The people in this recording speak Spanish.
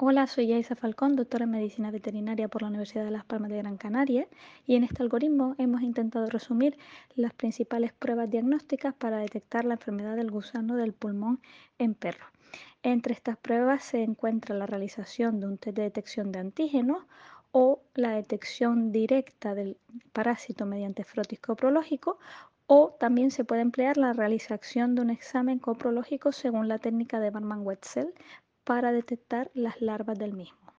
Hola, soy Yaisa Falcón, doctora en Medicina Veterinaria por la Universidad de Las Palmas de Gran Canaria y en este algoritmo hemos intentado resumir las principales pruebas diagnósticas para detectar la enfermedad del gusano del pulmón en perros. Entre estas pruebas se encuentra la realización de un test de detección de antígenos o la detección directa del parásito mediante frotis coprológico o también se puede emplear la realización de un examen coprológico según la técnica de Barman-Wetzel para detectar las larvas del mismo.